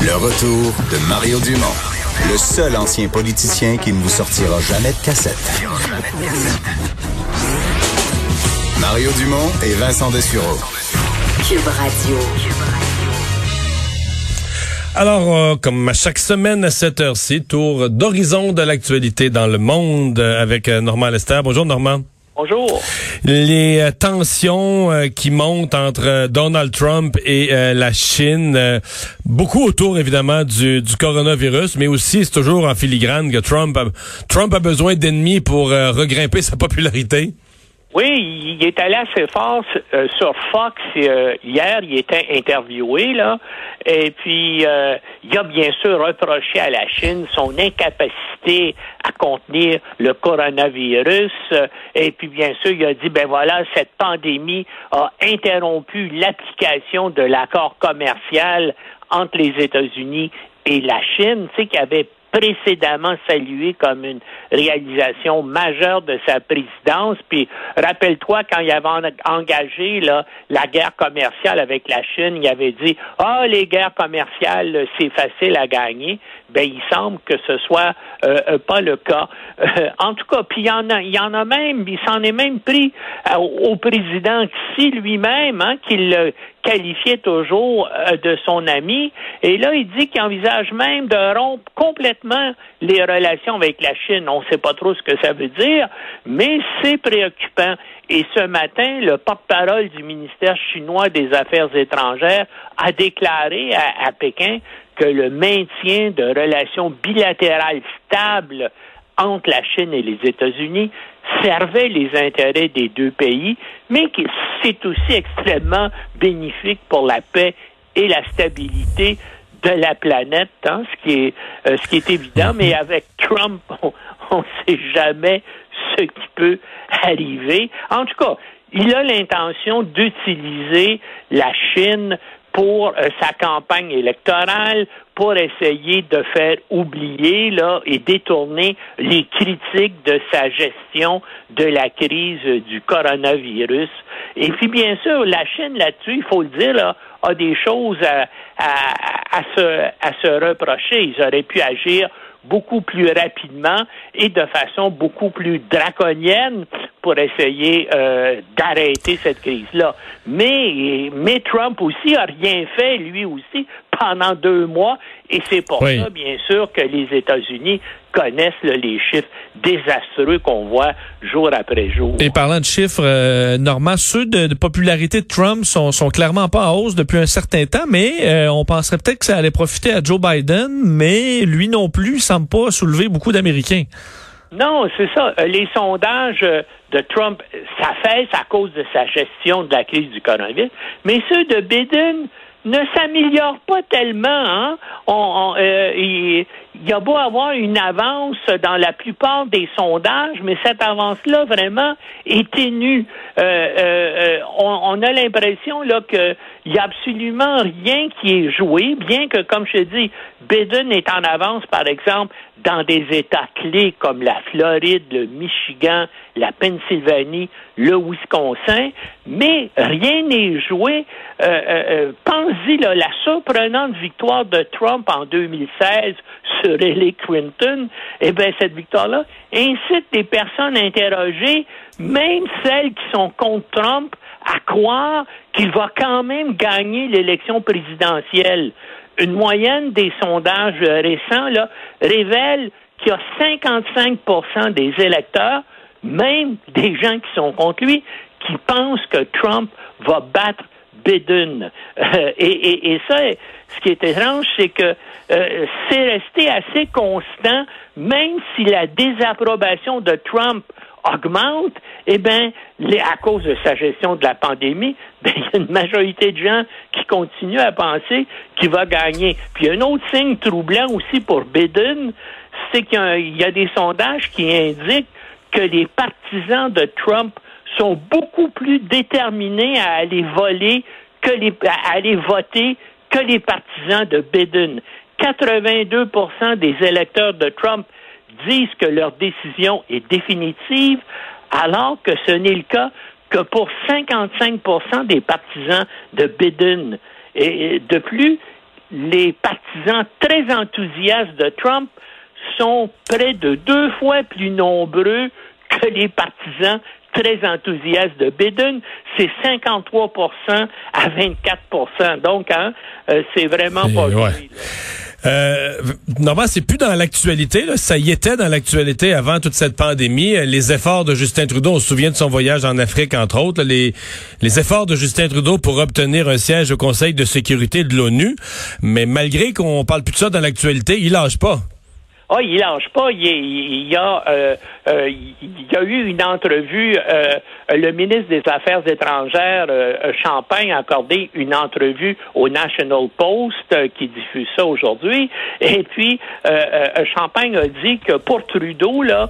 Le retour de Mario Dumont, le seul ancien politicien qui ne vous sortira jamais de cassette. Mario Dumont et Vincent Dessureau. Cube Radio. Alors, euh, comme à chaque semaine à cette heure-ci, tour d'horizon de l'actualité dans le monde avec euh, Normand Lester. Bonjour Normand. Bonjour. Les euh, tensions euh, qui montent entre euh, Donald Trump et la Chine, beaucoup autour évidemment du, coronavirus, mais aussi c'est toujours en filigrane que Trump Trump a besoin d'ennemis pour regrimper sa popularité. Oui, il est allé assez fort euh, sur Fox euh, hier. Il était interviewé là, et puis euh, il a bien sûr reproché à la Chine son incapacité à contenir le coronavirus. et puis bien sûr, il a dit ben voilà, cette pandémie a interrompu l'application de l'accord commercial entre les États-Unis et la Chine, tu sais, qui avait précédemment salué comme une réalisation majeure de sa présidence. Puis rappelle-toi quand il avait engagé là, la guerre commerciale avec la Chine, il avait dit ah les guerres commerciales c'est facile à gagner. Ben il semble que ce soit euh, euh, pas le cas. Euh, en tout cas, puis il y en a, il y en a même, il s'en est même pris au président Xi lui-même, hein, qu'il qualifiait toujours de son ami. Et là, il dit qu'il envisage même de rompre complètement les relations avec la Chine. On ne sait pas trop ce que ça veut dire, mais c'est préoccupant. Et ce matin, le porte-parole du ministère chinois des Affaires étrangères a déclaré à, Pékin que le maintien de relations bilatérales stables entre la Chine et les États-Unis servait les intérêts des deux pays, mais que c'est aussi extrêmement bénéfique pour la paix et la stabilité de la planète, hein, ce qui est euh, ce qui est évident. Mais avec Trump, on ne sait jamais ce qui peut arriver. En tout cas, il a l'intention d'utiliser la Chine pour euh, sa campagne électorale, pour essayer de faire oublier là et détourner les critiques de sa gestion de la crise du coronavirus. Et puis bien sûr, la Chine là-dessus, il faut le dire, a des choses à, à, à, se, à se reprocher. Ils auraient pu agir beaucoup plus rapidement et de façon beaucoup plus draconienne pour essayer euh, d'arrêter cette crise-là. Mais, mais Trump aussi a rien fait, lui aussi, pendant deux mois. Et c'est pour ça, bien sûr, que les États-Unis connaissent les chiffres désastreux qu'on voit jour après jour. Et parlant de chiffres, euh, Normand, ceux de, popularité de Trump sont, sont clairement pas en hausse depuis un certain temps, mais euh, on penserait peut-être que ça allait profiter à Joe Biden, mais lui non plus semble pas soulever beaucoup d'Américains. Non, c'est ça. Euh, les sondages de Trump, ça fait à cause de sa gestion de la crise du coronavirus, mais ceux de Biden, ne s'améliore pas tellement. Hein? On, euh, y a beau avoir une avance dans la plupart des sondages, mais cette avance-là vraiment est ténue. Euh, euh, on, a l'impression là qu'il n'y a absolument rien qui est joué, bien que, comme je dis, Biden est en avance, par exemple, dans des États clés comme la Floride, le Michigan, la Pennsylvanie, le Wisconsin, mais rien n'est joué. Euh, euh, euh Pensez là, la surprenante victoire de Trump en 2016 sur Hillary Clinton, eh bien, cette victoire-là incite des personnes interrogées, même celles qui sont contre Trump, à croire qu'il va quand même gagner l'élection présidentielle. Une moyenne des sondages récents là, révèle qu'il y a 55% des électeurs, même des gens qui sont contre lui, qui pensent que Trump va battre Biden. Euh, et, ça, ce qui est étrange, c'est que euh, c'est resté assez constant, même si la désapprobation de Trump augmente, eh bien, à cause de sa gestion de la pandémie, ben, il y a une majorité de gens qui continuent à penser qu'il va gagner. Puis un autre signe troublant aussi pour Biden, c'est qu'il y, a des sondages qui indiquent que les partisans de Trump sont beaucoup plus déterminés à aller voler que les, à aller voter que les partisans de Biden. 82% des électeurs de Trump disent que leur décision est définitive, alors que ce n'est le cas que pour 55% des partisans de Biden. Et de plus, les partisans très enthousiastes de Trump sont près de deux fois plus nombreux que les partisans très enthousiastes de Biden. C'est 53 à 24 Donc, hein, euh, c'est vraiment pas ouais. Euh, normalement, c'est plus dans l'actualité. Ça y était dans l'actualité avant toute cette pandémie. Les efforts de Justin Trudeau, on se souvient de son voyage en Afrique, entre autres. les, les efforts de Justin Trudeau pour obtenir un siège au Conseil de sécurité de l'ONU. Mais malgré qu'on parle plus de ça dans l'actualité, il lâche pas. Ah, il lâche pas. Il, il, y a, euh, euh, il a eu une entrevue. Euh, le ministre des Affaires étrangères, Champagne, a accordé une entrevue au National Post qui diffuse ça aujourd'hui. Et puis, Champagne a dit que pour Trudeau, là,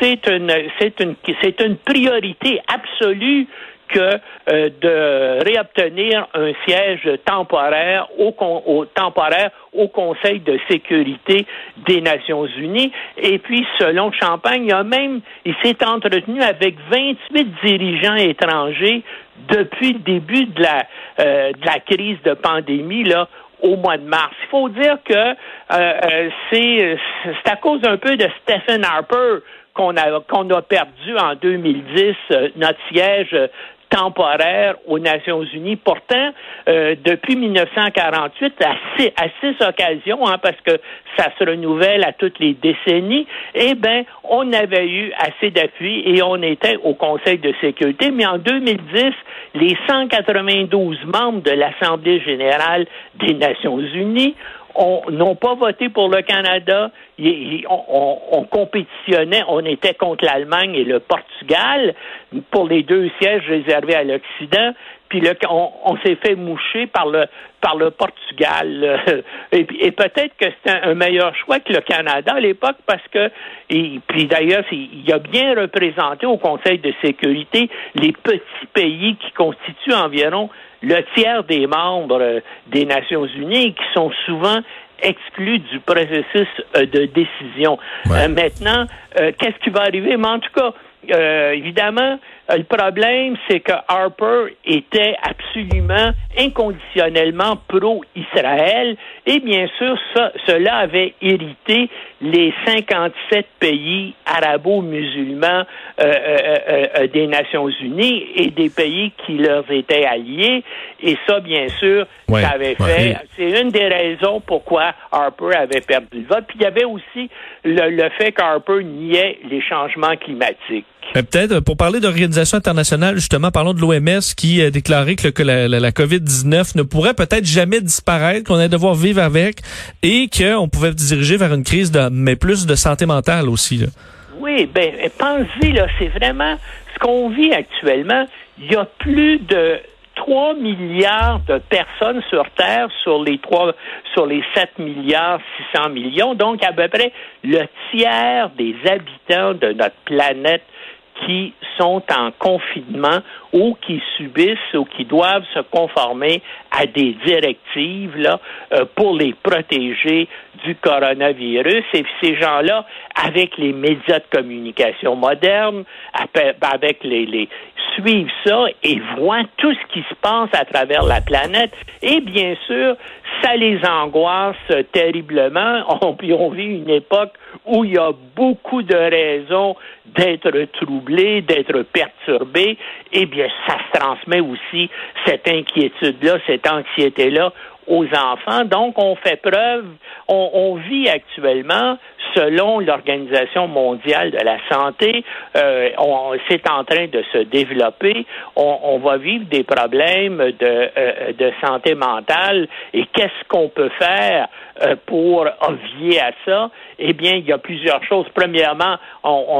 c'est une, c'est une, c'est une priorité absolue que euh, de réobtenir un siège temporaire au, temporaire au Conseil de sécurité des Nations Unies. Et puis, selon Champagne, il, a même, il s'est entretenu avec 28 dirigeants étrangers depuis le début de la, euh, de la crise de pandémie là, au mois de mars. Il faut dire que euh, euh c'est à cause un peu de Stephen Harper qu'on a qu'on a perdu en 2010 notre siège temporaire aux Nations Unies. Pourtant, euh, depuis 1948, à six, occasions, hein, parce que ça se renouvelle à toutes les décennies, eh bien, on avait eu assez d'appui et on était au Conseil de sécurité. Mais en 2010, les 192 membres de l'Assemblée générale des Nations Unies n'ont pas voté pour le Canada. on, compétitionnait, on était contre l'Allemagne et le Portugal pour les deux sièges réservés à l'Occident. Puis on, s'est fait moucher par le par le Portugal. Et, peut-être que c'était un, meilleur choix que le Canada à l'époque parce que et puis d'ailleurs il a bien représenté au Conseil de sécurité les petits pays qui constituent environ le tiers des membres euh, des Nations Unies qui sont souvent exclus du processus euh, de décision. Euh, maintenant, qu'est-ce qui va arriver? Mais en tout cas, évidemment, le problème, c'est que Harper était absolument inconditionnellement pro-Israël et bien sûr, ça, cela avait irrité les 57 pays arabo-musulmans euh, euh, euh, des Nations Unies et des pays qui leur étaient alliés. Et ça, bien sûr, ça avait fait. C'est une des raisons pourquoi Harper avait perdu le vote. Puis il y avait aussi le, le fait qu'Harper niait les changements climatiques. Peut-être, pour parler d'organisation internationale, justement, parlons de l'OMS qui a déclaré que, la, la, COVID-19 ne pourrait peut-être jamais disparaître, qu'on allait devoir vivre avec et qu'on pouvait diriger vers une crise, de, mais plus de santé mentale aussi. Oui, ben, pensez, là, c'est vraiment ce qu'on vit actuellement. Il y a plus de 3 milliards de personnes sur Terre sur les 3, sur les 7 milliards 600 millions, donc à peu près le tiers des habitants de notre planète qui sont en confinement ou qui subissent ou qui doivent se conformer à des directives là, euh, pour les protéger du coronavirus. Et ces gens-là, avec les médias de communication modernes, avec les, les suivent ça et voient tout ce qui se passe à travers la planète. Et bien sûr, ça les angoisse terriblement. On, on vit une époque où il y a beaucoup de raisons d'être troublé, d'être perturbé. Eh bien, ça se transmet aussi cette inquiétude-là, cette anxiété-là aux enfants. Donc, on fait preuve, on, vit actuellement, selon l'Organisation mondiale de la santé, euh, c'est en train de se développer. On, va vivre des problèmes de, euh, de santé mentale. Et qu'est-ce qu'on peut faire euh, pour obvier à ça? Eh bien, il y a plusieurs choses. Premièrement, l'OMS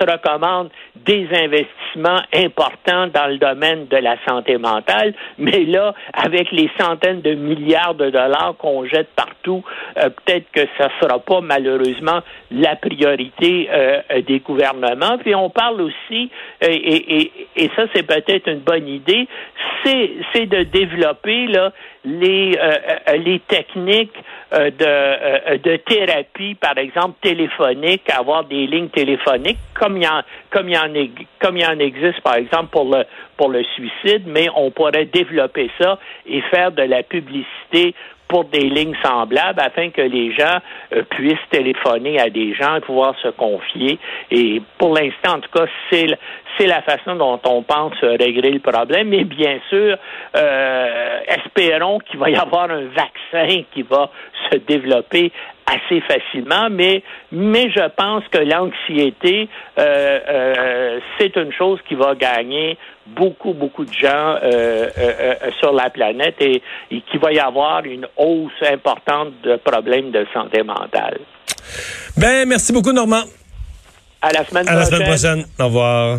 recommande des investissements importants dans le domaine de la santé mentale, mais là, avec les centaines de milliards de dollars qu'on jette partout, peut-être que ça sera pas malheureusement la priorité euh, des gouvernements. Puis on parle aussi, et, et, ça c'est peut-être une bonne idée, c'est de développer là les les techniques de de thérapie, par exemple téléphonique, avoir des lignes téléphoniques comme il y en comme y en comme y en existe par exemple pour le pour le suicide, mais on pourrait développer ça et faire de la publicité pour des lignes semblables afin que les gens euh, puissent téléphoner à des gens et pouvoir se confier. Et pour l'instant, en tout cas, c'est c'est la façon dont on pense régler le problème. Mais bien sûr, euh, espérons qu'il va y avoir un vaccin qui va se développer assez facilement, mais mais je pense que l'anxiété euh, euh, c'est une chose qui va gagner beaucoup beaucoup de gens euh, sur la planète et, et qu'il va y avoir une hausse importante de problèmes de santé mentale. Ben merci beaucoup Normand. À la semaine à prochaine. la semaine prochaine. Au revoir.